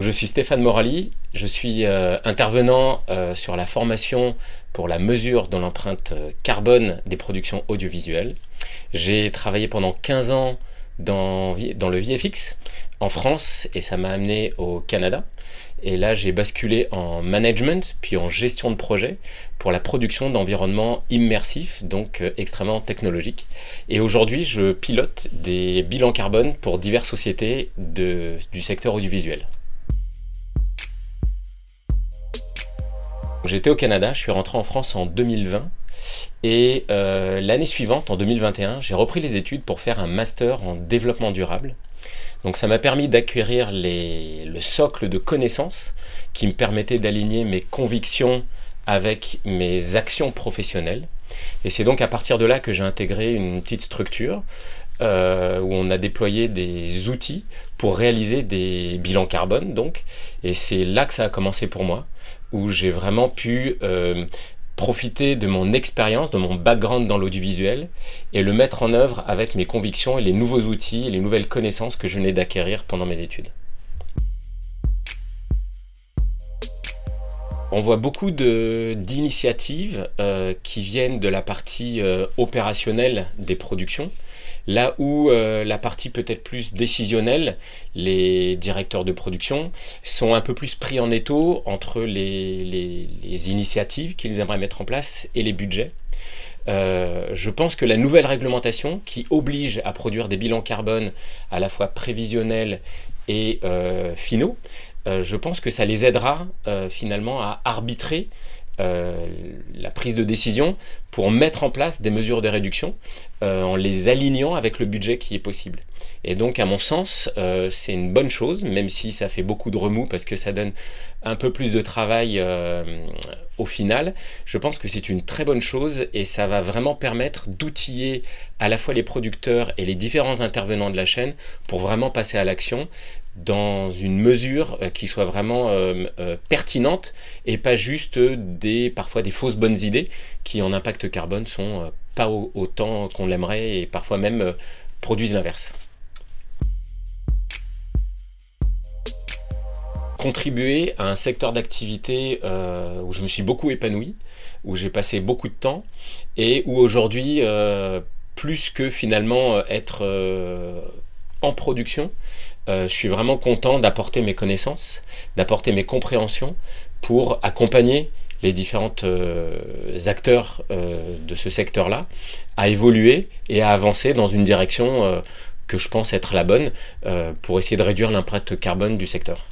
Je suis Stéphane Morali, je suis euh, intervenant euh, sur la formation pour la mesure de l'empreinte euh, carbone des productions audiovisuelles. J'ai travaillé pendant 15 ans dans, le VFX en France et ça m'a amené au Canada. Et là, j'ai basculé en management puis en gestion de projet pour la production d'environnements immersifs, donc extrêmement technologiques. Et aujourd'hui, je pilote des bilans carbone pour diverses sociétés du secteur audiovisuel. J'étais au Canada, je suis rentré en France en 2020 et euh, l'année suivante, en 2021, j'ai repris les études pour faire un master en développement durable. Donc ça m'a permis d'acquérir le socle de connaissances qui me permettait d'aligner mes convictions avec mes actions professionnelles. Et c'est donc à partir de là que j'ai intégré une petite structure euh, où on a déployé des outils pour réaliser des bilans carbone. Donc, et c'est là que ça a commencé pour moi, où j'ai vraiment pu euh, profiter de mon expérience, de mon background dans l'audiovisuel et le mettre en œuvre avec mes convictions et les nouveaux outils et les nouvelles connaissances que je venais d'acquérir pendant mes études. On voit beaucoup d'initiatives euh, qui viennent de la partie euh, opérationnelle des productions, là où euh, la partie peut-être plus décisionnelle, les directeurs de production sont un peu plus pris en étau entre les, initiatives qu'ils aimeraient mettre en place et les budgets. je pense que la nouvelle réglementation qui oblige à produire des bilans carbone à la fois prévisionnels et finaux je pense que ça les aidera euh, finalement à arbitrer euh, la prise de décision pour mettre en place des mesures de réduction en les alignant avec le budget qui est possible. Et donc, à mon sens, c'est une bonne chose, même si ça fait beaucoup de remous parce que ça donne un peu plus de travail au final. Je pense que c'est une très bonne chose et ça va vraiment permettre d'outiller à la fois les producteurs et les différents intervenants de la chaîne pour vraiment passer à l'action dans une mesure euh, qui soit vraiment euh, euh, pertinente et pas juste des parfois des fausses bonnes idées qui en impact carbone sont pas autant qu'on l'aimerait et parfois même produisent l'inverse. Contribuer à un secteur d'activité où je me suis beaucoup épanoui, où j'ai passé beaucoup de temps et où aujourd'hui, plus que finalement être en production, euh, je suis vraiment content d'apporter mes connaissances, d'apporter mes compréhensions pour accompagner les différents euh, acteurs euh, de ce secteur-là à évoluer et à avancer dans une direction que je pense être la bonne pour essayer de réduire l'impact carbone du secteur.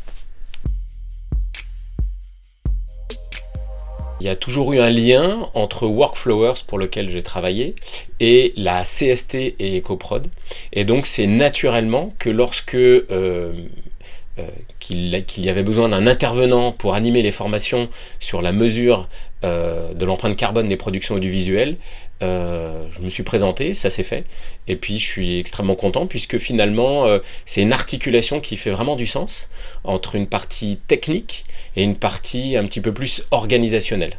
Il y a toujours eu un lien entre Workflowers pour lequel j'ai travaillé et la CST et EcoProd. Et donc c'est naturellement que lorsque euh, euh, qu'il y avait besoin d'un intervenant pour animer les formations sur la mesure euh, de l'empreinte carbone des productions audiovisuelles, je me suis présenté, ça s'est fait, et puis je suis extrêmement content puisque finalement c'est une articulation qui fait vraiment du sens entre une partie technique et une partie un petit peu plus organisationnelle.